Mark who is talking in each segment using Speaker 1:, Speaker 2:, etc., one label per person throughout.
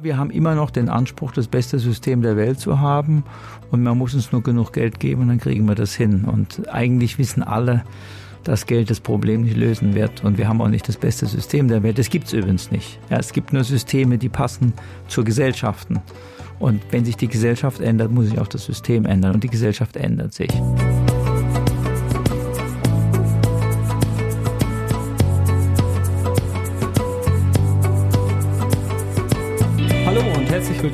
Speaker 1: Wir haben immer noch den Anspruch, das beste System der Welt zu haben und man muss uns nur genug Geld geben und dann kriegen wir das hin. Und eigentlich wissen alle, dass Geld das Problem nicht lösen wird und wir haben auch nicht das beste System der Welt. Das gibt es übrigens nicht. Ja, es gibt nur Systeme, die passen zu Gesellschaften. Und wenn sich die Gesellschaft ändert, muss sich auch das System ändern und die Gesellschaft ändert sich.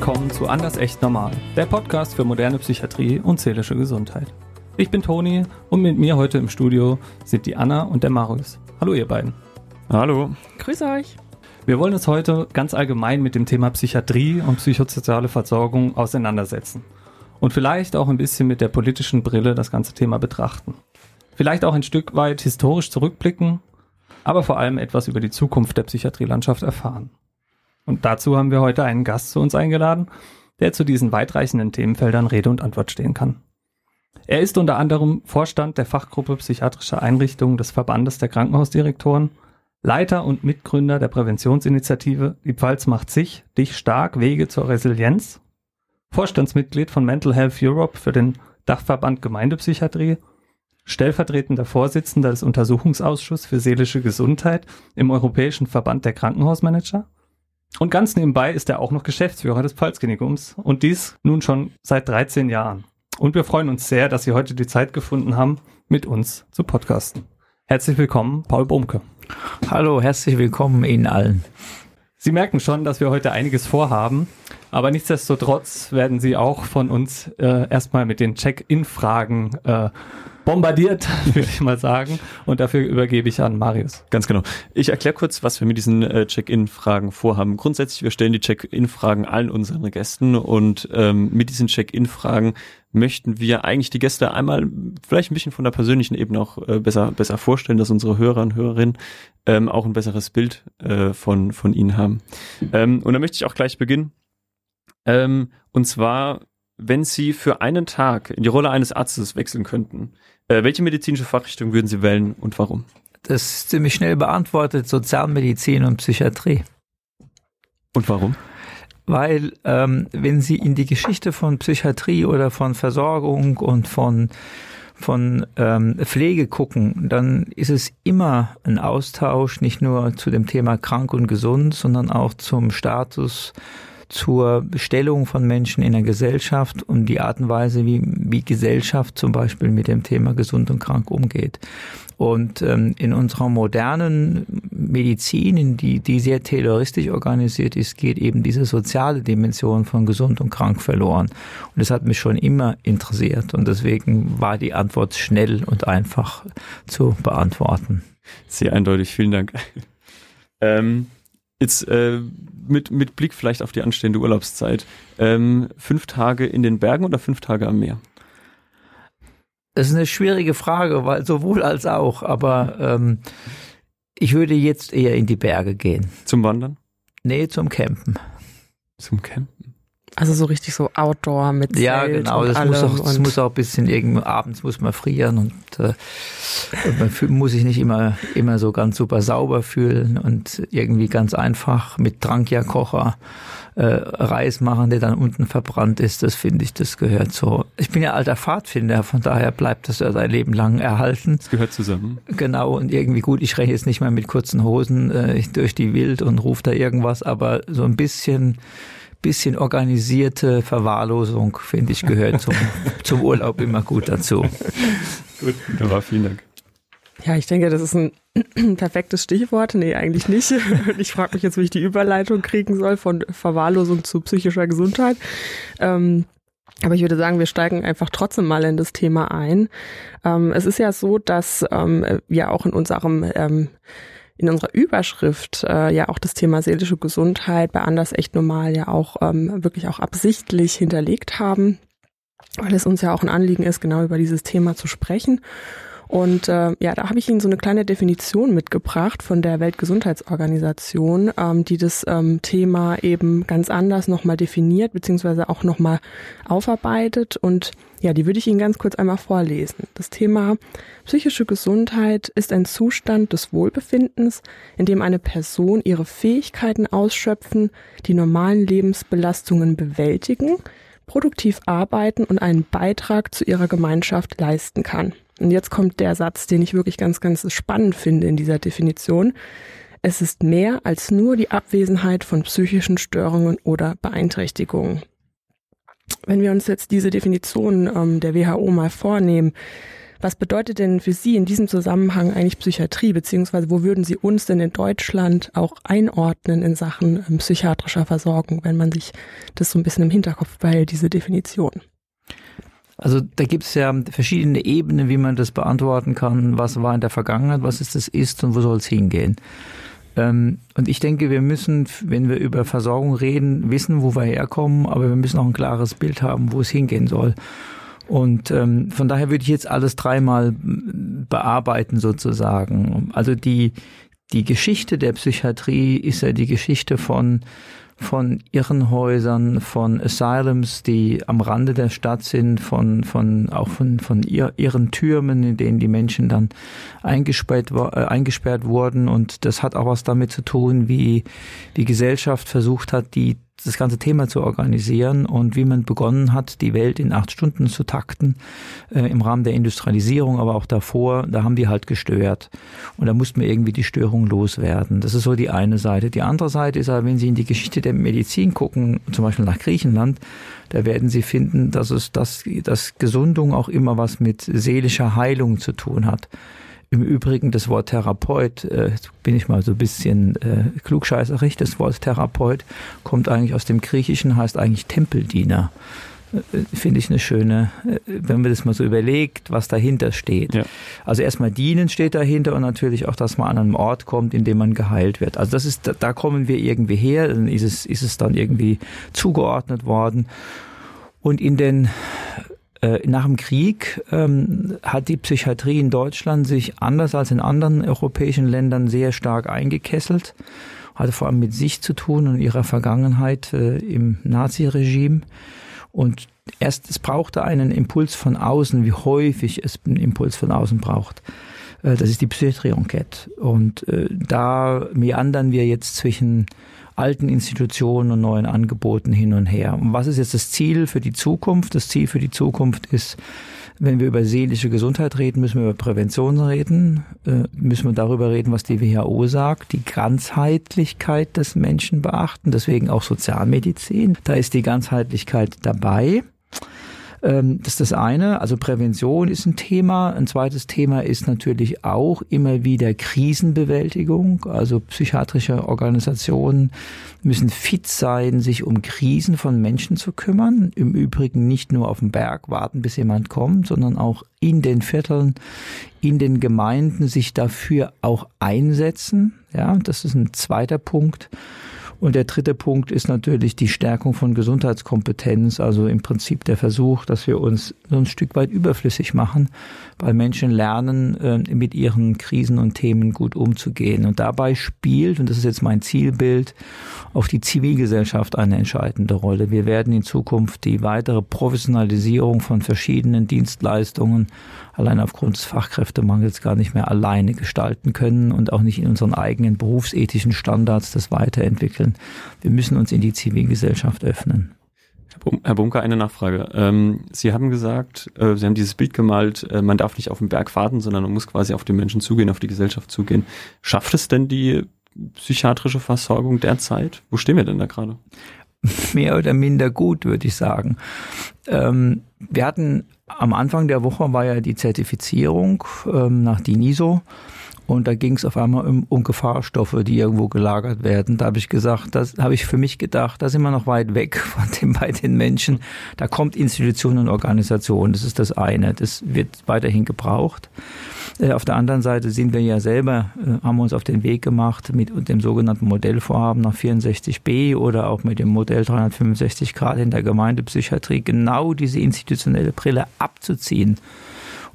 Speaker 2: Willkommen zu Anders Echt Normal, der Podcast für moderne Psychiatrie und seelische Gesundheit. Ich bin Toni und mit mir heute im Studio sind die Anna und der Marius. Hallo ihr beiden.
Speaker 3: Hallo.
Speaker 4: Grüße euch.
Speaker 2: Wir wollen uns heute ganz allgemein mit dem Thema Psychiatrie und psychosoziale Versorgung auseinandersetzen. Und vielleicht auch ein bisschen mit der politischen Brille das ganze Thema betrachten. Vielleicht auch ein Stück weit historisch zurückblicken, aber vor allem etwas über die Zukunft der Psychiatrielandschaft erfahren. Und dazu haben wir heute einen Gast zu uns eingeladen, der zu diesen weitreichenden Themenfeldern Rede und Antwort stehen kann. Er ist unter anderem Vorstand der Fachgruppe Psychiatrische Einrichtungen des Verbandes der Krankenhausdirektoren, Leiter und Mitgründer der Präventionsinitiative Die Pfalz macht sich, dich stark, Wege zur Resilienz, Vorstandsmitglied von Mental Health Europe für den Dachverband Gemeindepsychiatrie, stellvertretender Vorsitzender des Untersuchungsausschusses für seelische Gesundheit im Europäischen Verband der Krankenhausmanager und ganz nebenbei ist er auch noch Geschäftsführer des Pfalzklinikums und dies nun schon seit 13 Jahren. Und wir freuen uns sehr, dass Sie heute die Zeit gefunden haben, mit uns zu podcasten. Herzlich willkommen, Paul Brumke.
Speaker 1: Hallo, herzlich willkommen Ihnen allen.
Speaker 2: Sie merken schon, dass wir heute einiges vorhaben, aber nichtsdestotrotz werden Sie auch von uns äh, erstmal mit den Check-in-Fragen äh, bombardiert, würde ich mal sagen. Und dafür übergebe ich an Marius.
Speaker 3: Ganz genau. Ich erkläre kurz, was wir mit diesen äh, Check-in-Fragen vorhaben. Grundsätzlich, wir stellen die Check-in-Fragen allen unseren Gästen und ähm, mit diesen Check-in-Fragen möchten wir eigentlich die Gäste einmal vielleicht ein bisschen von der persönlichen Ebene auch äh, besser, besser vorstellen, dass unsere Hörer und Hörerinnen ähm, auch ein besseres Bild äh, von, von ihnen haben. Ähm, und da möchte ich auch gleich beginnen. Ähm, und zwar, wenn Sie für einen Tag in die Rolle eines Arztes wechseln könnten, äh, welche medizinische Fachrichtung würden Sie wählen und warum?
Speaker 1: Das ist ziemlich schnell beantwortet, Sozialmedizin und Psychiatrie.
Speaker 3: Und warum?
Speaker 1: Weil ähm, wenn Sie in die Geschichte von Psychiatrie oder von Versorgung und von von ähm, Pflege gucken, dann ist es immer ein Austausch, nicht nur zu dem Thema krank und gesund, sondern auch zum Status zur Stellung von Menschen in der Gesellschaft und die Art und Weise, wie, wie Gesellschaft zum Beispiel mit dem Thema gesund und krank umgeht. Und ähm, in unserer modernen Medizin, in die, die sehr tayloristisch organisiert ist, geht eben diese soziale Dimension von gesund und krank verloren. Und das hat mich schon immer interessiert. Und deswegen war die Antwort schnell und einfach zu beantworten.
Speaker 3: Sehr eindeutig, vielen Dank. Ähm, Jetzt äh, mit, mit Blick vielleicht auf die anstehende Urlaubszeit. Ähm, fünf Tage in den Bergen oder fünf Tage am Meer?
Speaker 1: Das ist eine schwierige Frage, weil sowohl als auch, aber ähm, ich würde jetzt eher in die Berge gehen.
Speaker 3: Zum Wandern?
Speaker 1: Nee, zum Campen.
Speaker 3: Zum Campen?
Speaker 4: Also so richtig so Outdoor mit Zelt
Speaker 1: Ja, genau.
Speaker 4: Und
Speaker 1: das,
Speaker 4: allem
Speaker 1: muss auch, das muss auch ein bisschen irgendwo abends muss man frieren und, äh, und man muss sich nicht immer immer so ganz super sauber fühlen und irgendwie ganz einfach mit Drankja-Kocher äh, Reis machen, der dann unten verbrannt ist. Das finde ich, das gehört so. Ich bin ja alter Pfadfinder, von daher bleibt das ja sein Leben lang erhalten.
Speaker 3: Das gehört zusammen.
Speaker 1: Genau, und irgendwie gut, ich renne jetzt nicht mehr mit kurzen Hosen äh, durch die Wild und rufe da irgendwas, aber so ein bisschen, bisschen organisierte Verwahrlosung, finde ich, gehört zum, zum Urlaub immer gut dazu.
Speaker 3: Gut, wunderbar, vielen Dank.
Speaker 4: Ja, ich denke, das ist ein perfektes Stichwort. Nee, eigentlich nicht. Ich frage mich jetzt, wie ich die Überleitung kriegen soll von Verwahrlosung zu psychischer Gesundheit. Ähm, aber ich würde sagen, wir steigen einfach trotzdem mal in das Thema ein. Ähm, es ist ja so, dass ähm, wir auch in unserem ähm, in unserer Überschrift äh, ja auch das Thema seelische Gesundheit bei Anders echt normal ja auch ähm, wirklich auch absichtlich hinterlegt haben, weil es uns ja auch ein Anliegen ist, genau über dieses Thema zu sprechen. Und äh, ja, da habe ich Ihnen so eine kleine Definition mitgebracht von der Weltgesundheitsorganisation, ähm, die das ähm, Thema eben ganz anders nochmal definiert, beziehungsweise auch nochmal aufarbeitet. Und ja, die würde ich Ihnen ganz kurz einmal vorlesen. Das Thema psychische Gesundheit ist ein Zustand des Wohlbefindens, in dem eine Person ihre Fähigkeiten ausschöpfen, die normalen Lebensbelastungen bewältigen, produktiv arbeiten und einen Beitrag zu ihrer Gemeinschaft leisten kann. Und jetzt kommt der Satz, den ich wirklich ganz, ganz spannend finde in dieser Definition. Es ist mehr als nur die Abwesenheit von psychischen Störungen oder Beeinträchtigungen. Wenn wir uns jetzt diese Definition ähm, der WHO mal vornehmen, was bedeutet denn für Sie in diesem Zusammenhang eigentlich Psychiatrie, beziehungsweise wo würden Sie uns denn in Deutschland auch einordnen in Sachen ähm, psychiatrischer Versorgung, wenn man sich das so ein bisschen im Hinterkopf behält, diese Definition?
Speaker 1: Also da gibt es ja verschiedene Ebenen, wie man das beantworten kann. Was war in der Vergangenheit, was ist das ist und wo soll es hingehen? Ähm, und ich denke, wir müssen, wenn wir über Versorgung reden, wissen, wo wir herkommen, aber wir müssen auch ein klares Bild haben, wo es hingehen soll. Und ähm, von daher würde ich jetzt alles dreimal bearbeiten sozusagen. Also die, die Geschichte der Psychiatrie ist ja die Geschichte von von Irrenhäusern, von Asylums, die am Rande der Stadt sind, von, von auch von, von Ir Irrentürmen, in denen die Menschen dann eingesperrt, äh, eingesperrt wurden. Und das hat auch was damit zu tun, wie wie Gesellschaft versucht hat, die das ganze Thema zu organisieren und wie man begonnen hat, die Welt in acht Stunden zu takten, äh, im Rahmen der Industrialisierung, aber auch davor, da haben die halt gestört. Und da mussten wir irgendwie die Störung loswerden. Das ist so die eine Seite. Die andere Seite ist aber, wenn Sie in die Geschichte der Medizin gucken, zum Beispiel nach Griechenland, da werden Sie finden, dass es das, dass Gesundung auch immer was mit seelischer Heilung zu tun hat. Im Übrigen das Wort Therapeut, äh, bin ich mal so ein bisschen äh, klugscheißerig, das Wort Therapeut kommt eigentlich aus dem Griechischen, heißt eigentlich Tempeldiener. Äh, Finde ich eine schöne, äh, wenn man das mal so überlegt, was dahinter steht. Ja. Also erstmal dienen steht dahinter und natürlich auch, dass man an einem Ort kommt, in dem man geheilt wird. Also das ist, da kommen wir irgendwie her, dann ist es, ist es dann irgendwie zugeordnet worden. Und in den äh, nach dem Krieg ähm, hat die Psychiatrie in Deutschland sich anders als in anderen europäischen Ländern sehr stark eingekesselt, hatte vor allem mit sich zu tun und ihrer Vergangenheit äh, im Naziregime. Und erst es brauchte einen Impuls von außen, wie häufig es einen Impuls von außen braucht. Äh, das ist die Psychiatrie-Enquete. Und äh, da meandern wir jetzt zwischen alten Institutionen und neuen Angeboten hin und her. Und was ist jetzt das Ziel für die Zukunft? Das Ziel für die Zukunft ist, wenn wir über seelische Gesundheit reden, müssen wir über Prävention reden, äh, müssen wir darüber reden, was die WHO sagt, die Ganzheitlichkeit des Menschen beachten, deswegen auch Sozialmedizin. Da ist die Ganzheitlichkeit dabei. Ähm, das ist das eine. Also Prävention ist ein Thema. Ein zweites Thema ist natürlich auch immer wieder Krisenbewältigung. Also psychiatrische Organisationen müssen fit sein, sich um Krisen von Menschen zu kümmern. Im Übrigen nicht nur auf dem Berg warten, bis jemand kommt, sondern auch in den Vierteln, in den Gemeinden sich dafür auch einsetzen. Ja, das ist ein zweiter Punkt. Und der dritte Punkt ist natürlich die Stärkung von Gesundheitskompetenz, also im Prinzip der Versuch, dass wir uns so ein Stück weit überflüssig machen, weil Menschen lernen, äh, mit ihren Krisen und Themen gut umzugehen. Und dabei spielt, und das ist jetzt mein Zielbild, auf die Zivilgesellschaft eine entscheidende Rolle. Wir werden in Zukunft die weitere Professionalisierung von verschiedenen Dienstleistungen allein aufgrund des Fachkräftemangels gar nicht mehr alleine gestalten können und auch nicht in unseren eigenen berufsethischen Standards das weiterentwickeln. Wir müssen uns in die Zivilgesellschaft öffnen.
Speaker 3: Herr Bunker, eine Nachfrage. Ähm, Sie haben gesagt, äh, Sie haben dieses Bild gemalt, äh, man darf nicht auf den Berg warten, sondern man muss quasi auf die Menschen zugehen, auf die Gesellschaft zugehen. Schafft es denn die psychiatrische Versorgung derzeit? Wo stehen wir denn da gerade?
Speaker 1: Mehr oder minder gut, würde ich sagen. Ähm, wir hatten am Anfang der Woche war ja die Zertifizierung ähm, nach DINISO. Und da ging es auf einmal um, um Gefahrstoffe, die irgendwo gelagert werden. Da habe ich gesagt, das habe ich für mich gedacht, da sind wir noch weit weg von dem bei den Menschen. Da kommt Institution und Organisation, das ist das eine. Das wird weiterhin gebraucht. Äh, auf der anderen Seite sind wir ja selber, äh, haben uns auf den Weg gemacht mit dem sogenannten Modellvorhaben nach 64b oder auch mit dem Modell 365 Grad in der Gemeindepsychiatrie genau diese institutionelle Brille abzuziehen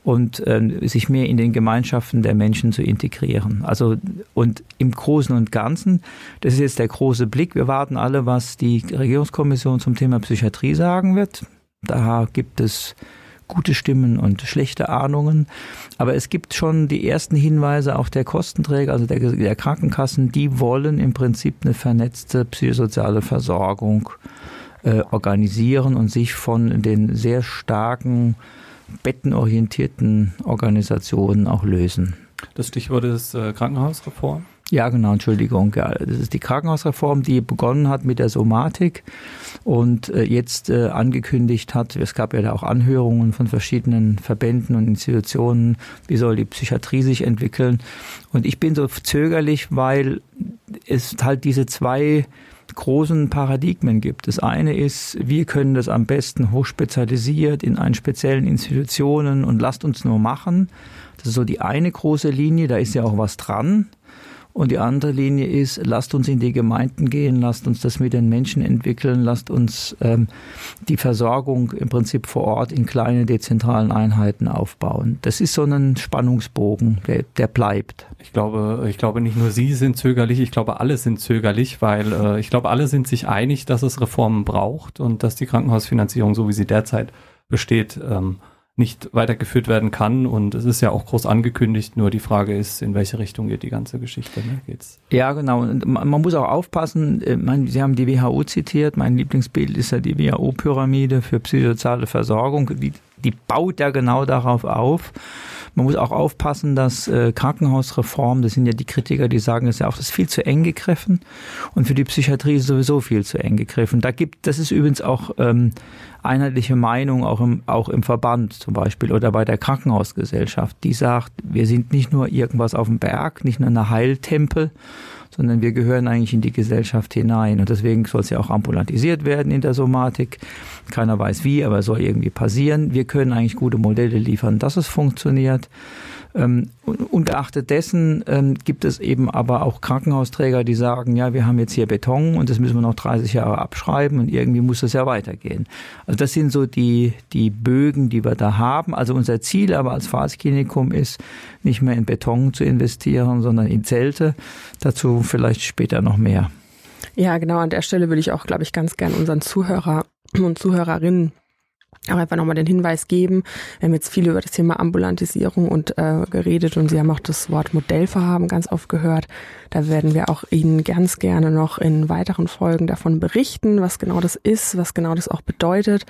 Speaker 1: und äh, sich mehr in den Gemeinschaften der Menschen zu integrieren. Also und im Großen und Ganzen, das ist jetzt der große Blick. Wir warten alle, was die Regierungskommission zum Thema Psychiatrie sagen wird. Da gibt es gute Stimmen und schlechte Ahnungen. Aber es gibt schon die ersten Hinweise auch der Kostenträger, also der, der Krankenkassen, die wollen im Prinzip eine vernetzte psychosoziale Versorgung äh, organisieren und sich von den sehr starken bettenorientierten Organisationen auch lösen.
Speaker 2: Das Stichwort ist äh, Krankenhausreform.
Speaker 1: Ja, genau, Entschuldigung. Ja, das ist die Krankenhausreform, die begonnen hat mit der Somatik und äh, jetzt äh, angekündigt hat, es gab ja da auch Anhörungen von verschiedenen Verbänden und Institutionen, wie soll die Psychiatrie sich entwickeln. Und ich bin so zögerlich, weil es halt diese zwei großen Paradigmen gibt. Das eine ist, wir können das am besten hochspezialisiert in einen speziellen Institutionen und lasst uns nur machen. Das ist so die eine große Linie, da ist ja auch was dran. Und die andere Linie ist, lasst uns in die Gemeinden gehen, lasst uns das mit den Menschen entwickeln, lasst uns ähm, die Versorgung im Prinzip vor Ort in kleine dezentralen Einheiten aufbauen. Das ist so ein Spannungsbogen, der, der bleibt.
Speaker 2: Ich glaube, ich glaube nicht nur Sie sind zögerlich, ich glaube alle sind zögerlich, weil äh, ich glaube alle sind sich einig, dass es Reformen braucht und dass die Krankenhausfinanzierung, so wie sie derzeit besteht, ähm, nicht weitergeführt werden kann. Und es ist ja auch groß angekündigt, nur die Frage ist, in welche Richtung geht die ganze Geschichte. Ne? Geht's?
Speaker 1: Ja, genau. Und man muss auch aufpassen, äh, mein, Sie haben die WHO zitiert, mein Lieblingsbild ist ja die WHO-Pyramide für psychosoziale Versorgung. Die, die baut ja genau darauf auf. Man muss auch aufpassen, dass äh, Krankenhausreform, das sind ja die Kritiker, die sagen, das ist ja auch das ist viel zu eng gegriffen und für die Psychiatrie ist sowieso viel zu eng gegriffen. Da gibt, das ist übrigens auch ähm, einheitliche Meinung auch im, auch im Verband zum Beispiel oder bei der Krankenhausgesellschaft, die sagt, wir sind nicht nur irgendwas auf dem Berg, nicht nur eine Heiltempel, sondern wir gehören eigentlich in die Gesellschaft hinein. Und deswegen soll es ja auch ambulantisiert werden in der Somatik. Keiner weiß wie, aber es soll irgendwie passieren. Wir können eigentlich gute Modelle liefern, dass es funktioniert. Ähm, ungeachtet dessen ähm, gibt es eben aber auch Krankenhausträger, die sagen, ja, wir haben jetzt hier Beton und das müssen wir noch 30 Jahre abschreiben und irgendwie muss das ja weitergehen. Also das sind so die, die Bögen, die wir da haben. Also unser Ziel aber als Phaseklinikum ist, nicht mehr in Beton zu investieren, sondern in Zelte. Dazu vielleicht später noch mehr.
Speaker 4: Ja, genau. An der Stelle würde ich auch, glaube ich, ganz gern unseren Zuhörer und Zuhörerinnen auch einfach nochmal den Hinweis geben. Wir haben jetzt viel über das Thema Ambulantisierung und äh, geredet und Sie haben auch das Wort Modellvorhaben ganz oft gehört. Da werden wir auch Ihnen ganz gerne noch in weiteren Folgen davon berichten, was genau das ist, was genau das auch bedeutet.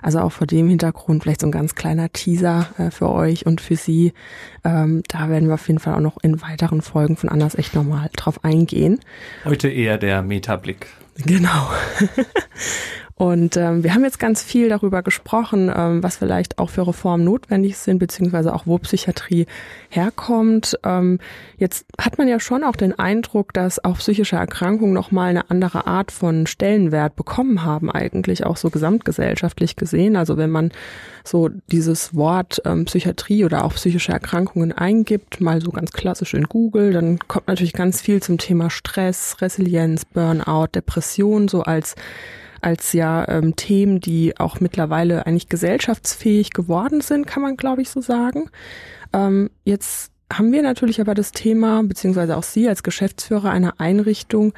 Speaker 4: Also auch vor dem Hintergrund vielleicht so ein ganz kleiner Teaser äh, für euch und für Sie. Ähm, da werden wir auf jeden Fall auch noch in weiteren Folgen von Anders echt nochmal drauf eingehen.
Speaker 2: Heute eher der Metablick.
Speaker 4: Genau. Und ähm, wir haben jetzt ganz viel darüber gesprochen, ähm, was vielleicht auch für Reformen notwendig sind, beziehungsweise auch wo Psychiatrie herkommt. Ähm, jetzt hat man ja schon auch den Eindruck, dass auch psychische Erkrankungen nochmal eine andere Art von Stellenwert bekommen haben, eigentlich auch so gesamtgesellschaftlich gesehen. Also wenn man so dieses Wort ähm, Psychiatrie oder auch psychische Erkrankungen eingibt, mal so ganz klassisch in Google, dann kommt natürlich ganz viel zum Thema Stress, Resilienz, Burnout, Depression, so als als ja ähm, Themen, die auch mittlerweile eigentlich gesellschaftsfähig geworden sind, kann man glaube ich so sagen. Ähm, jetzt haben wir natürlich aber das Thema, beziehungsweise auch Sie als Geschäftsführer einer Einrichtung,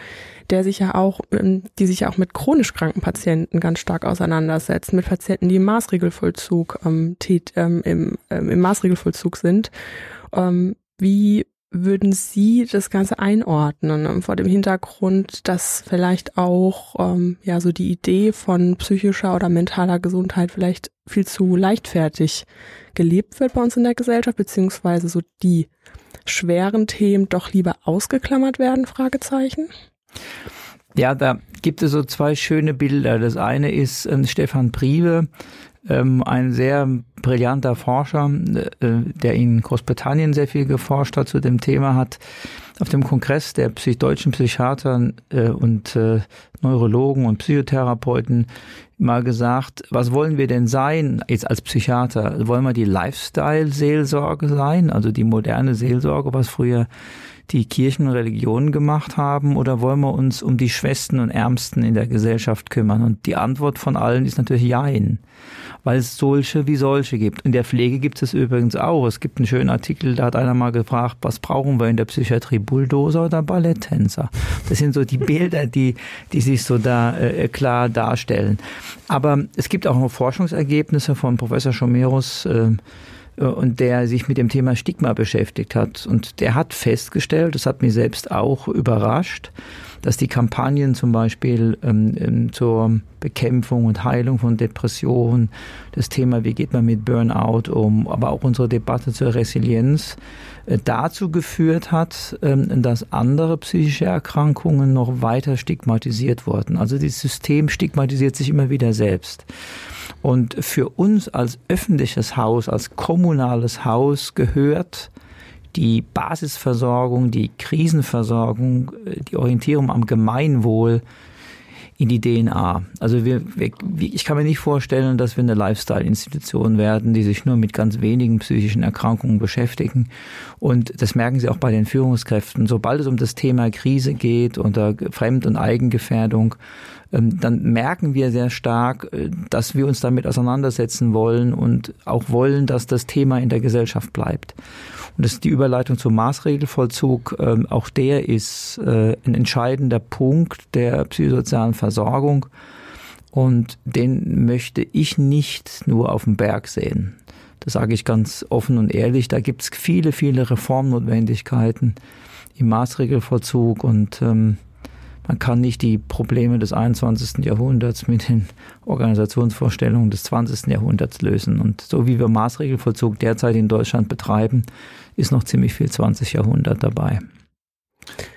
Speaker 4: der sich ja auch, ähm, die sich ja auch mit chronisch kranken Patienten ganz stark auseinandersetzt, mit Patienten, die im Maßregelvollzug, ähm, ähm, im, ähm, im Maßregelvollzug sind. Ähm, wie würden Sie das Ganze einordnen ähm, vor dem Hintergrund, dass vielleicht auch ähm, ja so die Idee von psychischer oder mentaler Gesundheit vielleicht viel zu leichtfertig gelebt wird bei uns in der Gesellschaft, beziehungsweise so die schweren Themen doch lieber ausgeklammert werden? Fragezeichen.
Speaker 1: Ja, da gibt es so zwei schöne Bilder. Das eine ist ähm, Stefan Priebe, ähm, ein sehr brillanter Forscher, äh, der in Großbritannien sehr viel geforscht hat zu dem Thema, hat auf dem Kongress der Psych deutschen Psychiater äh, und äh, Neurologen und Psychotherapeuten mal gesagt, was wollen wir denn sein jetzt als Psychiater? Wollen wir die Lifestyle-Seelsorge sein, also die moderne Seelsorge, was früher die Kirchen und Religionen gemacht haben oder wollen wir uns um die Schwächsten und Ärmsten in der Gesellschaft kümmern? Und die Antwort von allen ist natürlich Jein weil es solche wie solche gibt. In der Pflege gibt es übrigens auch. Es gibt einen schönen Artikel, da hat einer mal gefragt, was brauchen wir in der Psychiatrie, Bulldozer oder Balletttänzer? Das sind so die Bilder, die, die sich so da äh, klar darstellen. Aber es gibt auch noch Forschungsergebnisse von Professor Schomerus, äh, und der sich mit dem Thema Stigma beschäftigt hat. Und der hat festgestellt, das hat mich selbst auch überrascht, dass die Kampagnen zum Beispiel ähm, ähm, zur Bekämpfung und Heilung von Depressionen, das Thema, wie geht man mit Burnout um, aber auch unsere Debatte zur Resilienz äh, dazu geführt hat, ähm, dass andere psychische Erkrankungen noch weiter stigmatisiert wurden. Also das System stigmatisiert sich immer wieder selbst. Und für uns als öffentliches Haus, als kommunales Haus gehört die Basisversorgung, die Krisenversorgung, äh, die Orientierung am Gemeinwohl in die DNA. Also wir, wir, ich kann mir nicht vorstellen, dass wir eine Lifestyle-Institution werden, die sich nur mit ganz wenigen psychischen Erkrankungen beschäftigen. Und das merken Sie auch bei den Führungskräften. Sobald es um das Thema Krise geht oder Fremd- und Eigengefährdung, dann merken wir sehr stark, äh, dass wir uns damit auseinandersetzen wollen und auch wollen, dass das Thema in der Gesellschaft bleibt. Und das ist die Überleitung zum Maßregelvollzug. Ähm, auch der ist äh, ein entscheidender Punkt der psychosozialen Versorgung. Und den möchte ich nicht nur auf dem Berg sehen. Das sage ich ganz offen und ehrlich. Da gibt es viele, viele Reformnotwendigkeiten im Maßregelvollzug und ähm, man kann nicht die Probleme des 21. Jahrhunderts mit den Organisationsvorstellungen des 20. Jahrhunderts lösen. Und so wie wir Maßregelvollzug derzeit in Deutschland betreiben, ist noch ziemlich viel 20. Jahrhundert dabei.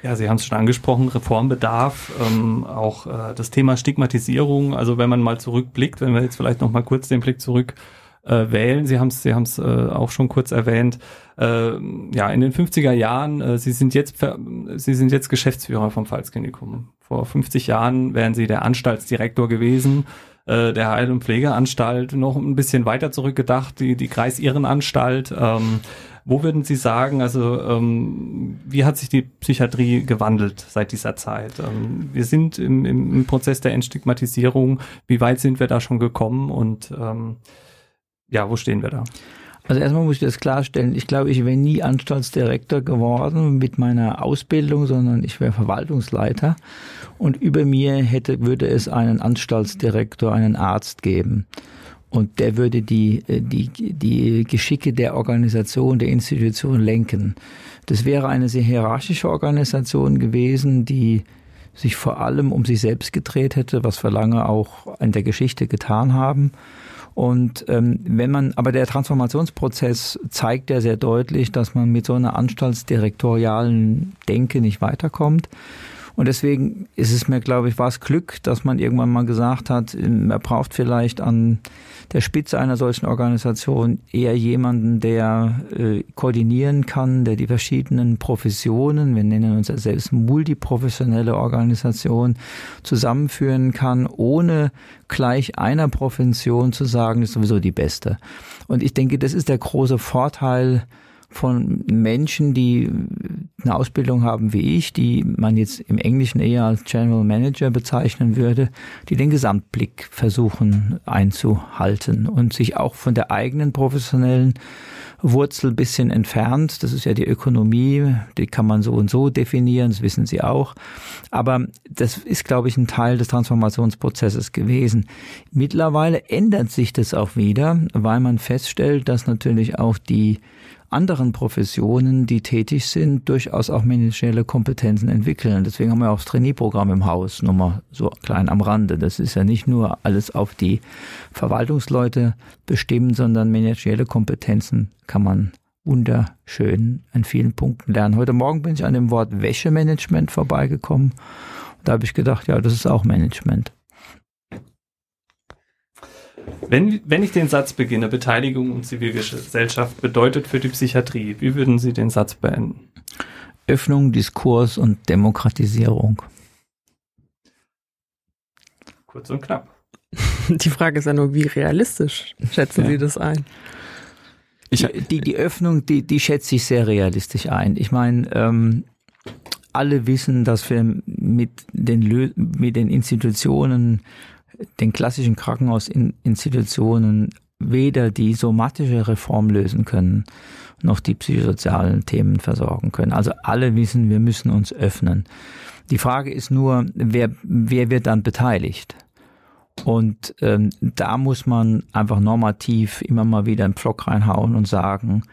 Speaker 2: Ja, Sie haben es schon angesprochen, Reformbedarf, ähm, auch äh, das Thema Stigmatisierung. Also wenn man mal zurückblickt, wenn wir jetzt vielleicht noch mal kurz den Blick zurück äh, wählen. Sie haben es Sie haben's, äh, auch schon kurz erwähnt. Äh, ja, in den 50er Jahren, äh, Sie sind jetzt Sie sind jetzt Geschäftsführer vom Pfalzklinikum. Vor 50 Jahren wären Sie der Anstaltsdirektor gewesen äh, der Heil- und Pflegeanstalt. Noch ein bisschen weiter zurückgedacht, die, die Kreisirrenanstalt. Ähm, wo würden Sie sagen, also ähm, wie hat sich die Psychiatrie gewandelt seit dieser Zeit? Ähm, wir sind im, im, Prozess der Entstigmatisierung. Wie weit sind wir da schon gekommen und ähm, ja, wo stehen wir da?
Speaker 1: Also erstmal muss ich das klarstellen. Ich glaube, ich wäre nie Anstaltsdirektor geworden mit meiner Ausbildung, sondern ich wäre Verwaltungsleiter. Und über mir hätte, würde es einen Anstaltsdirektor, einen Arzt geben. Und der würde die, die, die Geschicke der Organisation, der Institution lenken. Das wäre eine sehr hierarchische Organisation gewesen, die sich vor allem um sich selbst gedreht hätte, was wir lange auch in der Geschichte getan haben. Und ähm, wenn man, aber der Transformationsprozess zeigt ja sehr deutlich, dass man mit so einer anstaltsdirektorialen Denke nicht weiterkommt. Und deswegen ist es mir, glaube ich, war es Glück, dass man irgendwann mal gesagt hat, man braucht vielleicht an der Spitze einer solchen Organisation eher jemanden, der äh, koordinieren kann, der die verschiedenen Professionen, wir nennen uns ja selbst multiprofessionelle Organisation, zusammenführen kann, ohne gleich einer Profession zu sagen, ist sowieso die beste. Und ich denke, das ist der große Vorteil, von Menschen, die eine Ausbildung haben wie ich, die man jetzt im Englischen eher als General Manager bezeichnen würde, die den Gesamtblick versuchen einzuhalten und sich auch von der eigenen professionellen Wurzel bisschen entfernt. Das ist ja die Ökonomie, die kann man so und so definieren, das wissen Sie auch. Aber das ist, glaube ich, ein Teil des Transformationsprozesses gewesen. Mittlerweile ändert sich das auch wieder, weil man feststellt, dass natürlich auch die anderen Professionen, die tätig sind, durchaus auch managerielle Kompetenzen entwickeln. Deswegen haben wir auch das Trainee-Programm im Haus, nur mal so klein am Rande. Das ist ja nicht nur alles auf die Verwaltungsleute bestimmt, sondern managerielle Kompetenzen kann man wunderschön an vielen Punkten lernen. Heute Morgen bin ich an dem Wort Wäschemanagement vorbeigekommen. Da habe ich gedacht, ja, das ist auch Management.
Speaker 2: Wenn, wenn ich den Satz beginne, Beteiligung und Zivilgesellschaft bedeutet für die Psychiatrie, wie würden Sie den Satz beenden?
Speaker 1: Öffnung, Diskurs und Demokratisierung.
Speaker 2: Kurz und knapp.
Speaker 4: Die Frage ist ja nur, wie realistisch schätzen ja. Sie das ein?
Speaker 1: Ich, die, die Öffnung, die, die schätze ich sehr realistisch ein. Ich meine, ähm, alle wissen, dass wir mit den, mit den Institutionen, den klassischen Krankenhausinstitutionen weder die somatische Reform lösen können, noch die psychosozialen Themen versorgen können. Also alle wissen, wir müssen uns öffnen. Die Frage ist nur, wer, wer wird dann beteiligt? Und ähm, da muss man einfach normativ immer mal wieder einen Pflock reinhauen und sagen,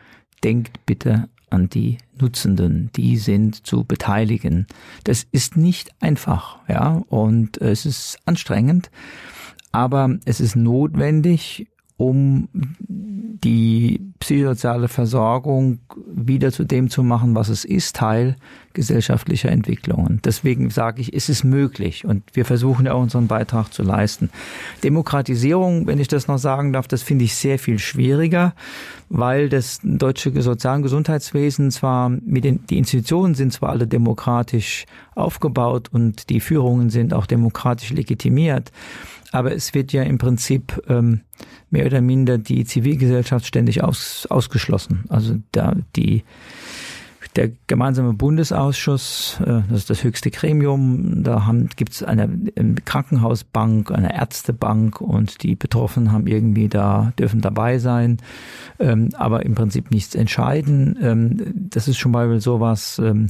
Speaker 1: denkt bitte an die Nutzenden, die sind zu beteiligen. Das ist nicht einfach, ja, und es ist anstrengend, aber es ist notwendig, um die psychosoziale Versorgung wieder zu dem zu machen, was es ist, Teil gesellschaftlicher Entwicklungen. Deswegen sage ich, ist es möglich und wir versuchen ja auch unseren Beitrag zu leisten. Demokratisierung, wenn ich das noch sagen darf, das finde ich sehr viel schwieriger, weil das deutsche Sozial- und Gesundheitswesen zwar mit den, die Institutionen sind zwar alle demokratisch aufgebaut und die Führungen sind auch demokratisch legitimiert, aber es wird ja im Prinzip ähm, mehr oder minder die Zivilgesellschaft ständig aus, ausgeschlossen. Also da die der gemeinsame Bundesausschuss, äh, das ist das höchste Gremium, da gibt es eine Krankenhausbank, eine Ärztebank und die Betroffenen haben irgendwie da, dürfen dabei sein, ähm, aber im Prinzip nichts entscheiden. Ähm, das ist schon mal sowas, ähm,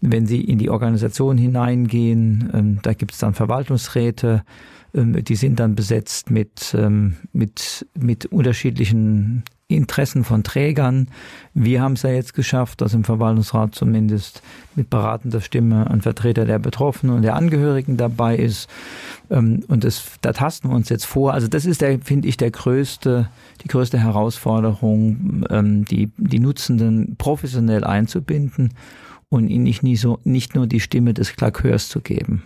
Speaker 1: wenn sie in die Organisation hineingehen, da gibt es dann Verwaltungsräte, ähm, die sind dann besetzt mit, ähm, mit, mit unterschiedlichen Interessen von Trägern. Wir haben es ja jetzt geschafft, dass im Verwaltungsrat zumindest mit beratender Stimme ein Vertreter der Betroffenen und der Angehörigen dabei ist. Ähm, und das, da tasten wir uns jetzt vor. Also das ist der, finde ich, der größte, die größte Herausforderung, die, die Nutzenden professionell einzubinden und ihnen nicht, nie so, nicht nur die Stimme des Klakeurs zu geben.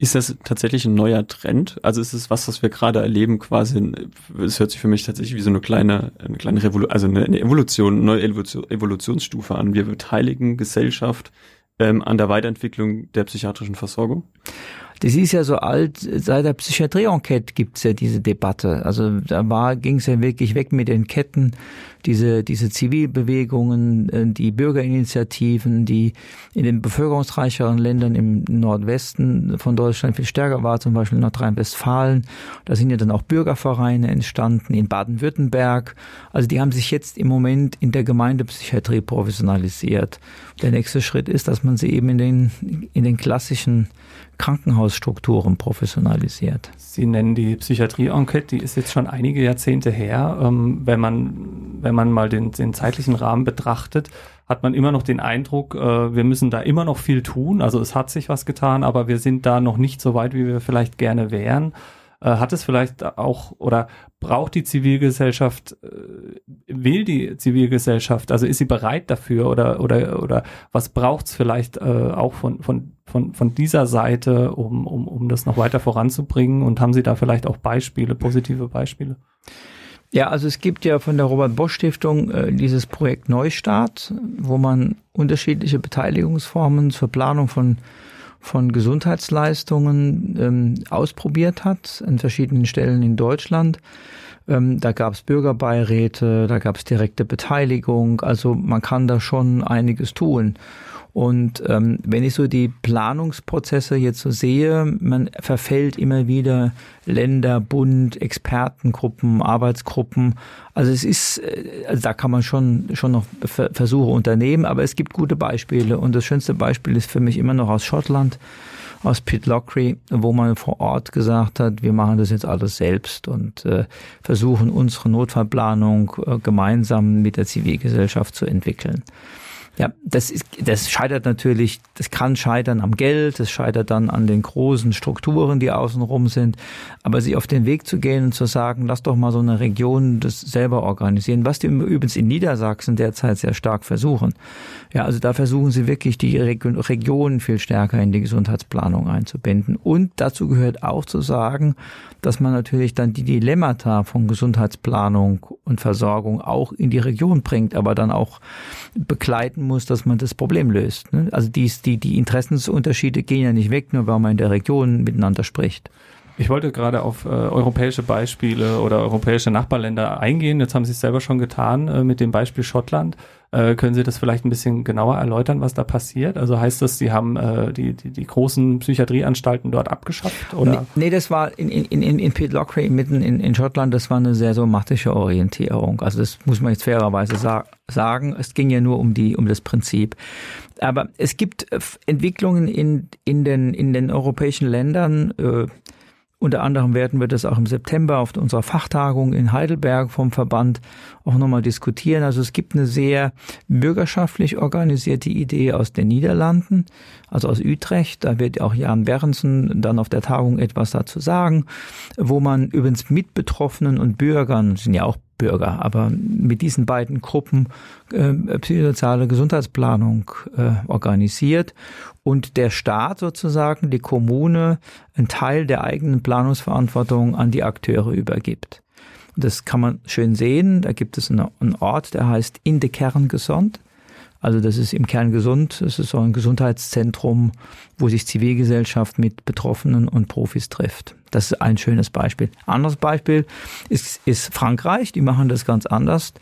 Speaker 3: Ist das tatsächlich ein neuer Trend? Also ist es was, was wir gerade erleben, quasi, es hört sich für mich tatsächlich wie so eine kleine, eine kleine Revolution, also eine, Evolution, eine neue Evolutionsstufe an. Wir beteiligen Gesellschaft ähm, an der Weiterentwicklung der psychiatrischen Versorgung?
Speaker 1: Das ist ja so alt, seit der Psychiatrie-Enquete gibt's ja diese Debatte. Also da war, ging's ja wirklich weg mit den Ketten, diese, diese Zivilbewegungen, äh, die Bürgerinitiativen, die in den bevölkerungsreicheren Ländern im Nordwesten von Deutschland viel stärker war, zum Beispiel Nordrhein-Westfalen. Da sind ja dann auch Bürgervereine entstanden in Baden-Württemberg. Also die haben sich jetzt im Moment in der Gemeindepsychiatrie professionalisiert. Der nächste Schritt ist, dass man sie eben in den, in den klassischen Krankenhausstrukturen professionalisiert.
Speaker 2: Sie nennen die Psychiatrie-Enquete, die ist jetzt schon einige Jahrzehnte her. Ähm, wenn man, wenn man mal den, den zeitlichen Rahmen betrachtet, hat man immer noch den Eindruck, äh, wir müssen da immer noch viel tun. Also es hat sich was getan, aber wir sind da noch nicht so weit, wie wir vielleicht gerne wären. Äh, hat es vielleicht auch oder braucht die Zivilgesellschaft, äh, will die Zivilgesellschaft, also ist sie bereit dafür oder oder oder was braucht es vielleicht äh, auch von von von von dieser Seite, um um um das noch weiter voranzubringen und haben Sie da vielleicht auch Beispiele, positive Beispiele?
Speaker 1: Ja, also es gibt ja von der Robert Bosch Stiftung äh, dieses Projekt Neustart, wo man unterschiedliche Beteiligungsformen zur Planung von von Gesundheitsleistungen ähm, ausprobiert hat an verschiedenen Stellen in Deutschland. Ähm, da gab es Bürgerbeiräte, da gab es direkte Beteiligung. Also man kann da schon einiges tun. Und ähm, wenn ich so die Planungsprozesse jetzt so sehe, man verfällt immer wieder Länder, Bund, Expertengruppen, Arbeitsgruppen. Also es ist, äh, also da kann man schon, schon noch Versuche unternehmen, aber es gibt gute Beispiele. Und das schönste Beispiel ist für mich immer noch aus Schottland aus Pitlochry, wo man vor Ort gesagt hat, wir machen das jetzt alles selbst und äh, versuchen unsere Notfallplanung äh, gemeinsam mit der Zivilgesellschaft zu entwickeln. Ja, das ist, das scheitert natürlich, das kann scheitern am Geld, das scheitert dann an den großen Strukturen, die außenrum sind. Aber sie auf den Weg zu gehen und zu sagen, lass doch mal so eine Region das selber organisieren, was die übrigens in Niedersachsen derzeit sehr stark versuchen. Ja, also da versuchen sie wirklich die Regionen viel stärker in die Gesundheitsplanung einzubinden. Und dazu gehört auch zu sagen, dass man natürlich dann die Dilemmata von Gesundheitsplanung und Versorgung auch in die Region bringt, aber dann auch begleiten muss, dass man das Problem löst. Ne? Also die, die, die Interessensunterschiede gehen ja nicht weg, nur weil man in der Region miteinander spricht.
Speaker 2: Ich wollte gerade auf äh, europäische Beispiele oder europäische Nachbarländer eingehen. Jetzt haben Sie es selber schon getan äh, mit dem Beispiel Schottland. Äh, können Sie das vielleicht ein bisschen genauer erläutern, was da passiert? Also heißt das, Sie haben äh, die, die, die großen Psychiatrieanstalten dort abgeschafft? Oder?
Speaker 1: Nee, nee das war in, in, in, in Pitlochry mitten in, in Schottland, das war eine sehr somatische Orientierung. Also das muss man jetzt fairerweise sa sagen. Es ging ja nur um die, um das Prinzip. Aber es gibt Entwicklungen in, in, den, in den europäischen Ländern, äh, unter anderem werden wir das auch im September auf unserer Fachtagung in Heidelberg vom Verband auch nochmal diskutieren. Also es gibt eine sehr bürgerschaftlich organisierte Idee aus den Niederlanden, also aus Utrecht. Da wird auch Jan Berensen dann auf der Tagung etwas dazu sagen, wo man übrigens mit Betroffenen und Bürgern, sind ja auch Bürger. Aber mit diesen beiden Gruppen äh, psychosoziale Gesundheitsplanung äh, organisiert und der Staat sozusagen, die Kommune, einen Teil der eigenen Planungsverantwortung an die Akteure übergibt. Das kann man schön sehen. Da gibt es einen Ort, der heißt In gesund. Also das ist im Kern gesund. Das ist so ein Gesundheitszentrum, wo sich Zivilgesellschaft mit Betroffenen und Profis trifft. Das ist ein schönes Beispiel. Anderes Beispiel ist, ist Frankreich. Die machen das ganz anders.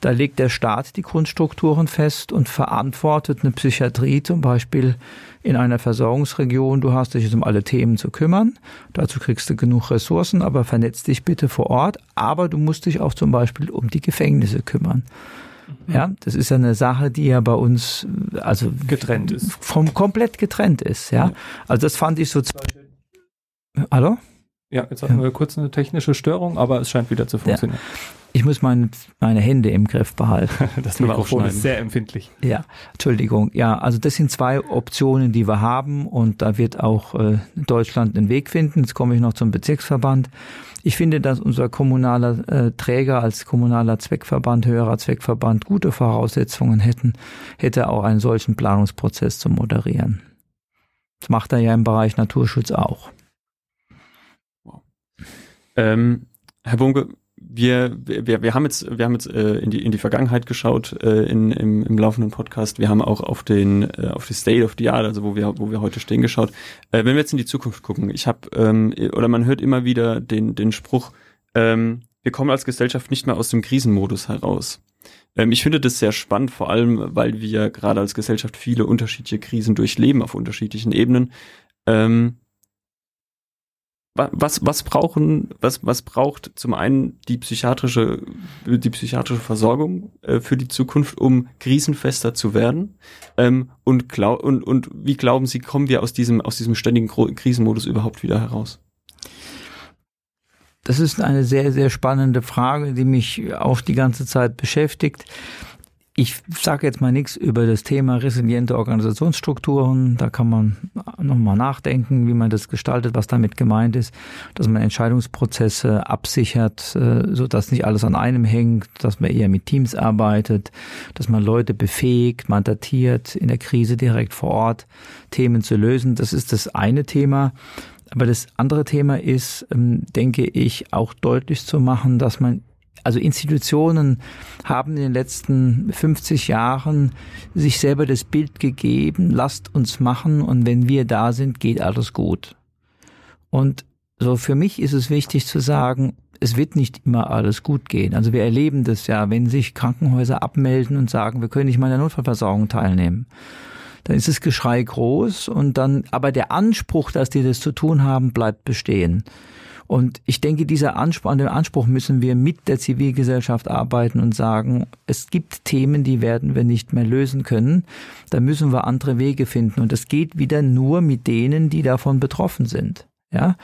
Speaker 1: Da legt der Staat die Grundstrukturen fest und verantwortet eine Psychiatrie zum Beispiel in einer Versorgungsregion. Du hast dich jetzt um alle Themen zu kümmern. Dazu kriegst du genug Ressourcen, aber vernetz dich bitte vor Ort. Aber du musst dich auch zum Beispiel um die Gefängnisse kümmern. Ja, das ist ja eine Sache, die ja bei uns also
Speaker 2: getrennt ist.
Speaker 1: Vom komplett getrennt ist, ja. Also das fand ich so. Hallo?
Speaker 2: Ja, jetzt hatten wir kurz eine technische Störung, aber es scheint wieder zu funktionieren. Ja.
Speaker 1: Ich muss meine, meine Hände im Griff behalten.
Speaker 2: Das Mikrofon ist sehr empfindlich.
Speaker 1: Ja, Entschuldigung. Ja, also das sind zwei Optionen, die wir haben und da wird auch äh, Deutschland einen Weg finden. Jetzt komme ich noch zum Bezirksverband. Ich finde, dass unser kommunaler äh, Träger als kommunaler Zweckverband, höherer Zweckverband gute Voraussetzungen hätten, hätte auch einen solchen Planungsprozess zu moderieren. Das macht er ja im Bereich Naturschutz auch.
Speaker 3: Wow. Ähm, Herr Bunke, wir, wir, wir haben jetzt, wir haben jetzt äh, in, die, in die Vergangenheit geschaut äh, in, im, im laufenden Podcast. Wir haben auch auf den äh, auf die State of the Art, also wo wir wo wir heute stehen, geschaut. Äh, wenn wir jetzt in die Zukunft gucken, ich habe ähm, oder man hört immer wieder den den Spruch, ähm, wir kommen als Gesellschaft nicht mehr aus dem Krisenmodus heraus. Ähm, ich finde das sehr spannend, vor allem weil wir gerade als Gesellschaft viele unterschiedliche Krisen durchleben auf unterschiedlichen Ebenen. Ähm, was, was brauchen, was, was braucht zum einen die psychiatrische, die psychiatrische Versorgung äh, für die Zukunft, um krisenfester zu werden? Ähm, und, glaub, und, und wie glauben Sie, kommen wir aus diesem, aus diesem ständigen Krisenmodus überhaupt wieder heraus?
Speaker 1: Das ist eine sehr, sehr spannende Frage, die mich auch die ganze Zeit beschäftigt. Ich sage jetzt mal nichts über das Thema resiliente Organisationsstrukturen. Da kann man nochmal nachdenken, wie man das gestaltet, was damit gemeint ist, dass man Entscheidungsprozesse absichert, äh, so dass nicht alles an einem hängt, dass man eher mit Teams arbeitet, dass man Leute befähigt, mandatiert, in der Krise direkt vor Ort Themen zu lösen. Das ist das eine Thema. Aber das andere Thema ist, ähm, denke ich, auch deutlich zu machen, dass man also Institutionen haben in den letzten 50 Jahren sich selber das Bild gegeben, lasst uns machen und wenn wir da sind, geht alles gut. Und so für mich ist es wichtig zu sagen, es wird nicht immer alles gut gehen. Also wir erleben das ja, wenn sich Krankenhäuser abmelden und sagen, wir können nicht mal in der Notfallversorgung teilnehmen. Dann ist das Geschrei groß und dann, aber der Anspruch, dass die das zu tun haben, bleibt bestehen. Und ich denke, dieser Anspruch, an dem Anspruch müssen wir mit der Zivilgesellschaft arbeiten und sagen, es gibt Themen, die werden wir nicht mehr lösen können. Da müssen wir andere Wege finden. Und das geht wieder nur mit denen, die davon betroffen sind. Ja,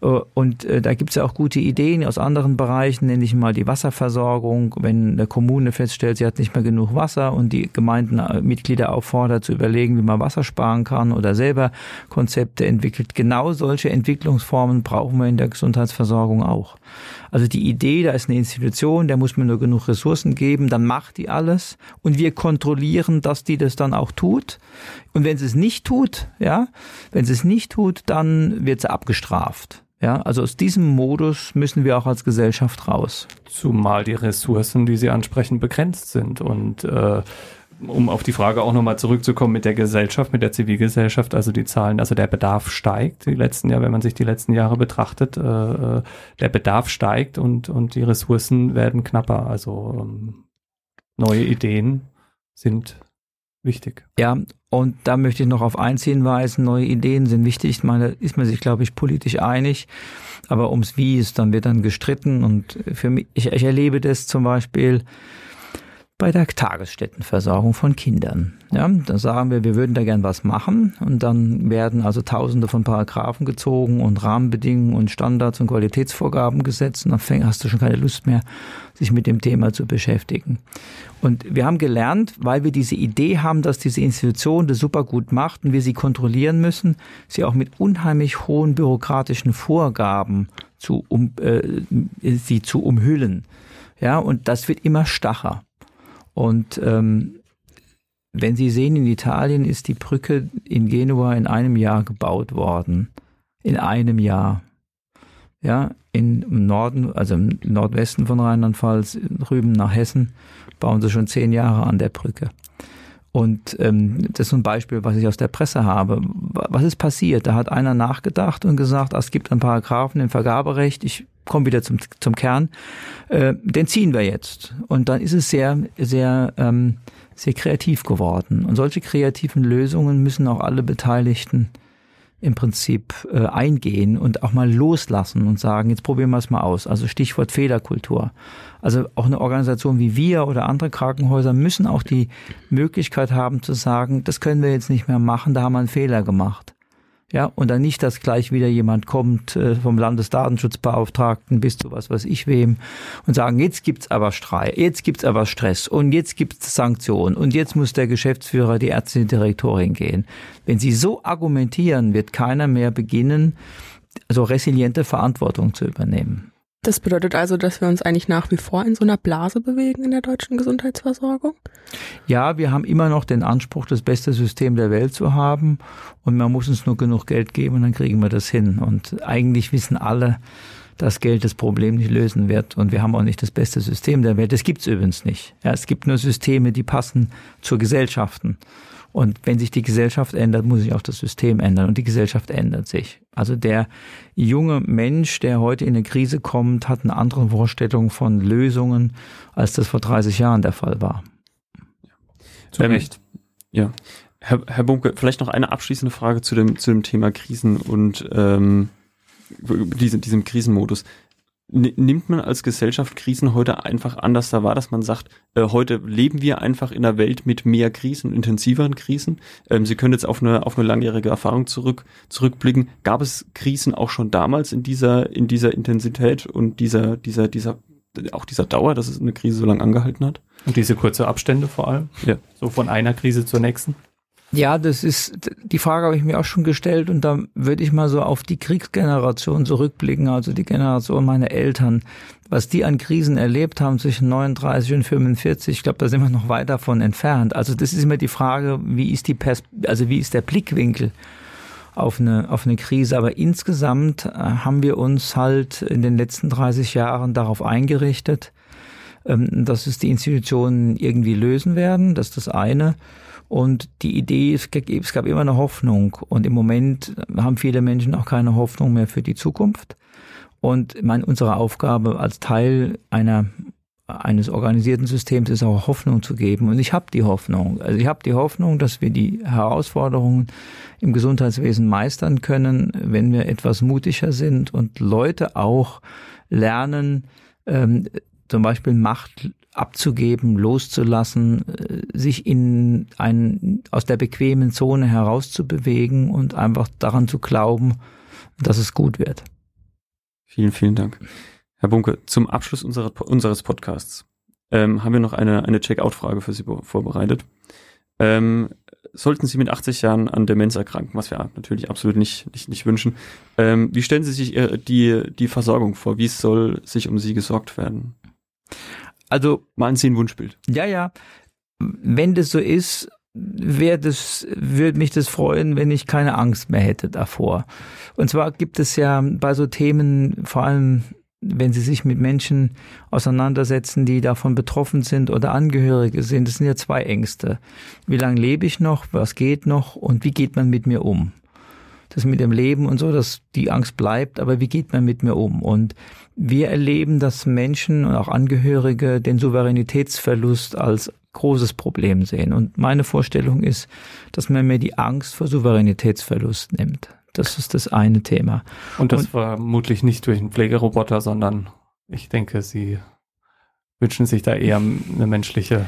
Speaker 1: äh, und äh, da gibt es ja auch gute Ideen aus anderen Bereichen, nenne ich mal die Wasserversorgung. Wenn eine Kommune feststellt, sie hat nicht mehr genug Wasser und die Gemeindenmitglieder auffordert zu überlegen, wie man Wasser sparen kann oder selber Konzepte entwickelt. Genau solche Entwicklungsformen brauchen wir in der Gesundheitsversorgung auch. Also die Idee, da ist eine Institution, der muss mir nur genug Ressourcen geben, dann macht die alles und wir kontrollieren, dass die das dann auch tut. Und wenn sie es nicht tut, ja, wenn sie es nicht tut, dann wird sie abgestraft. Ja, also aus diesem Modus müssen wir auch als Gesellschaft raus.
Speaker 2: Zumal die Ressourcen, die Sie ansprechen, begrenzt sind und äh, um auf die Frage auch nochmal zurückzukommen mit der Gesellschaft, mit der Zivilgesellschaft, also die Zahlen, also der Bedarf steigt die letzten Jahre, wenn man sich die letzten Jahre betrachtet, äh, äh, der Bedarf steigt und, und die Ressourcen werden knapper. Also ähm, neue Ideen sind wichtig.
Speaker 1: Ja, und da möchte ich noch auf eins hinweisen, neue Ideen sind wichtig. Ich meine, ist man sich, glaube ich, politisch einig. Aber ums Wie ist dann wird dann gestritten. Und für mich, ich, ich erlebe das zum Beispiel, bei der Tagesstättenversorgung von Kindern. Ja, da sagen wir, wir würden da gern was machen und dann werden also tausende von Paragraphen gezogen und Rahmenbedingungen und Standards und Qualitätsvorgaben gesetzt und dann hast du schon keine Lust mehr, sich mit dem Thema zu beschäftigen. Und wir haben gelernt, weil wir diese Idee haben, dass diese Institution das super gut macht und wir sie kontrollieren müssen, sie auch mit unheimlich hohen bürokratischen Vorgaben zu, um, äh, sie zu umhüllen. Ja, und das wird immer stacher. Und ähm, wenn Sie sehen, in Italien ist die Brücke in Genua in einem Jahr gebaut worden. In einem Jahr. Ja, im Norden, also im Nordwesten von Rheinland-Pfalz, drüben nach Hessen, bauen sie schon zehn Jahre an der Brücke. Und ähm, das ist so ein Beispiel, was ich aus der Presse habe. Was ist passiert? Da hat einer nachgedacht und gesagt, ah, es gibt einen Paragraphen im Vergaberecht, ich komme wieder zum, zum Kern, äh, den ziehen wir jetzt. Und dann ist es sehr, sehr, ähm, sehr kreativ geworden. Und solche kreativen Lösungen müssen auch alle Beteiligten im Prinzip äh, eingehen und auch mal loslassen und sagen, jetzt probieren wir es mal aus. Also Stichwort Fehlerkultur. Also auch eine Organisation wie wir oder andere Krankenhäuser müssen auch die Möglichkeit haben zu sagen, das können wir jetzt nicht mehr machen, da haben wir einen Fehler gemacht. Ja, und dann nicht, dass gleich wieder jemand kommt äh, vom Landesdatenschutzbeauftragten bis zu was weiß ich wem und sagen, jetzt gibt's aber Streit, jetzt gibt's aber Stress und jetzt gibt's Sanktionen und jetzt muss der Geschäftsführer, die Ärztin, Direktorin gehen. Wenn Sie so argumentieren, wird keiner mehr beginnen, so resiliente Verantwortung zu übernehmen.
Speaker 4: Das bedeutet also, dass wir uns eigentlich nach wie vor in so einer Blase bewegen in der deutschen Gesundheitsversorgung?
Speaker 1: Ja, wir haben immer noch den Anspruch, das beste System der Welt zu haben und man muss uns nur genug Geld geben und dann kriegen wir das hin. Und eigentlich wissen alle, dass Geld das Problem nicht lösen wird und wir haben auch nicht das beste System der Welt. Das gibt's übrigens nicht. Ja, es gibt nur Systeme, die passen zur Gesellschaften. Und wenn sich die Gesellschaft ändert, muss sich auch das System ändern. Und die Gesellschaft ändert sich. Also der junge Mensch, der heute in eine Krise kommt, hat eine andere Vorstellung von Lösungen, als das vor 30 Jahren der Fall war.
Speaker 3: Zu ähm, Recht. Ja. Herr, Herr Bunke, vielleicht noch eine abschließende Frage zu dem, zu dem Thema Krisen und ähm, diesem, diesem Krisenmodus nimmt man als Gesellschaft Krisen heute einfach anders da wahr, dass man sagt, äh, heute leben wir einfach in einer Welt mit mehr Krisen, intensiveren Krisen. Ähm, Sie können jetzt auf eine, auf eine langjährige Erfahrung zurück, zurückblicken. Gab es Krisen auch schon damals in dieser, in dieser Intensität und dieser, dieser, dieser, auch dieser Dauer, dass es eine Krise so lange angehalten hat?
Speaker 2: Und diese kurze Abstände vor allem? Ja. So von einer Krise zur nächsten?
Speaker 1: Ja, das ist, die Frage habe ich mir auch schon gestellt und da würde ich mal so auf die Kriegsgeneration zurückblicken, also die Generation meiner Eltern, was die an Krisen erlebt haben zwischen 39 und 45, ich glaube, da sind wir noch weit davon entfernt. Also das ist immer die Frage, wie ist die Pers also wie ist der Blickwinkel auf eine, auf eine Krise. Aber insgesamt äh, haben wir uns halt in den letzten 30 Jahren darauf eingerichtet, ähm, dass es die Institutionen irgendwie lösen werden. Das ist das eine. Und die Idee, es gab immer eine Hoffnung. Und im Moment haben viele Menschen auch keine Hoffnung mehr für die Zukunft. Und meine, unsere Aufgabe als Teil einer eines organisierten Systems ist auch Hoffnung zu geben. Und ich habe die Hoffnung. Also ich habe die Hoffnung, dass wir die Herausforderungen im Gesundheitswesen meistern können, wenn wir etwas mutiger sind und Leute auch lernen, ähm, zum Beispiel Macht abzugeben, loszulassen, äh, sich in ein, aus der bequemen Zone herauszubewegen und einfach daran zu glauben, dass es gut wird.
Speaker 3: Vielen, vielen Dank. Herr Bunke, zum Abschluss unserer, unseres Podcasts ähm, haben wir noch eine, eine Check-out-Frage für Sie vorbereitet. Ähm, sollten Sie mit 80 Jahren an Demenz erkranken, was wir natürlich absolut nicht, nicht, nicht wünschen, ähm, wie stellen Sie sich die, die Versorgung vor? Wie soll sich um Sie gesorgt werden?
Speaker 1: Also
Speaker 3: malen Sie ein Wunschbild.
Speaker 1: Ja, ja. Wenn das so ist, wäre das, würde mich das freuen, wenn ich keine Angst mehr hätte davor. Und zwar gibt es ja bei so Themen, vor allem wenn Sie sich mit Menschen auseinandersetzen, die davon betroffen sind oder Angehörige sind, das sind ja zwei Ängste. Wie lange lebe ich noch? Was geht noch? Und wie geht man mit mir um? Das mit dem Leben und so, dass die Angst bleibt, aber wie geht man mit mir um? Und wir erleben, dass Menschen und auch Angehörige den Souveränitätsverlust als großes Problem sehen. Und meine Vorstellung ist, dass man mir die Angst vor Souveränitätsverlust nimmt. Das ist das eine Thema.
Speaker 2: Und das und, vermutlich nicht durch einen Pflegeroboter, sondern ich denke, Sie wünschen sich da eher eine menschliche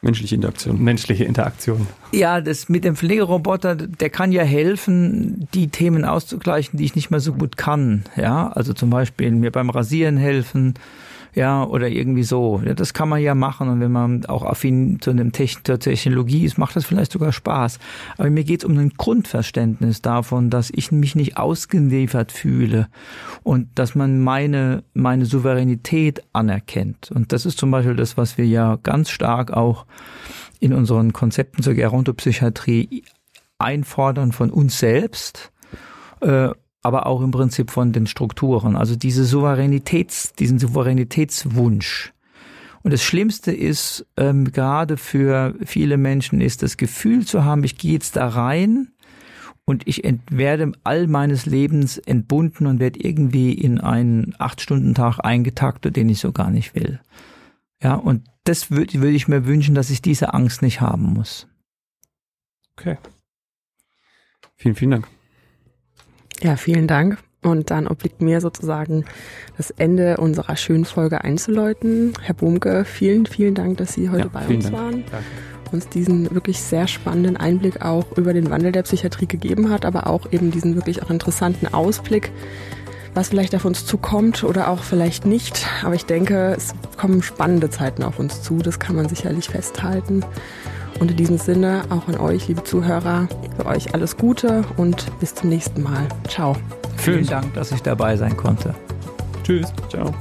Speaker 3: Menschliche Interaktion.
Speaker 2: Menschliche Interaktion.
Speaker 1: Ja, das mit dem Pflegeroboter, der kann ja helfen, die Themen auszugleichen, die ich nicht mehr so gut kann. Ja, also zum Beispiel mir beim Rasieren helfen, ja, oder irgendwie so. Ja, das kann man ja machen und wenn man auch affin zu einem Techn zur Technologie ist, macht das vielleicht sogar Spaß. Aber mir geht es um ein Grundverständnis davon, dass ich mich nicht ausgeliefert fühle und dass man meine, meine Souveränität anerkennt. Und das ist zum Beispiel das, was wir ja ganz stark auch in unseren Konzepten zur Gerontopsychiatrie einfordern von uns selbst. Äh, aber auch im Prinzip von den Strukturen. Also diese Souveränitäts, diesen Souveränitätswunsch. Und das Schlimmste ist, ähm, gerade für viele Menschen, ist das Gefühl zu haben, ich gehe jetzt da rein und ich werde all meines Lebens entbunden und werde irgendwie in einen Acht-Stunden-Tag eingetaktet, den ich so gar nicht will. Ja, und das würde würd ich mir wünschen, dass ich diese Angst nicht haben muss.
Speaker 3: Okay. Vielen, vielen Dank.
Speaker 4: Ja, vielen Dank. Und dann obliegt mir sozusagen das Ende unserer schönen Folge einzuläuten. Herr Bumke, vielen, vielen Dank, dass Sie heute ja, bei uns Dank. waren. Danke. Uns diesen wirklich sehr spannenden Einblick auch über den Wandel der Psychiatrie gegeben hat, aber auch eben diesen wirklich auch interessanten Ausblick, was vielleicht auf uns zukommt oder auch vielleicht nicht. Aber ich denke, es kommen spannende Zeiten auf uns zu. Das kann man sicherlich festhalten. Und in diesem Sinne auch an euch, liebe Zuhörer, für euch alles Gute und bis zum nächsten Mal. Ciao.
Speaker 1: Vielen Dank, dass ich dabei sein konnte.
Speaker 3: Tschüss. Ciao.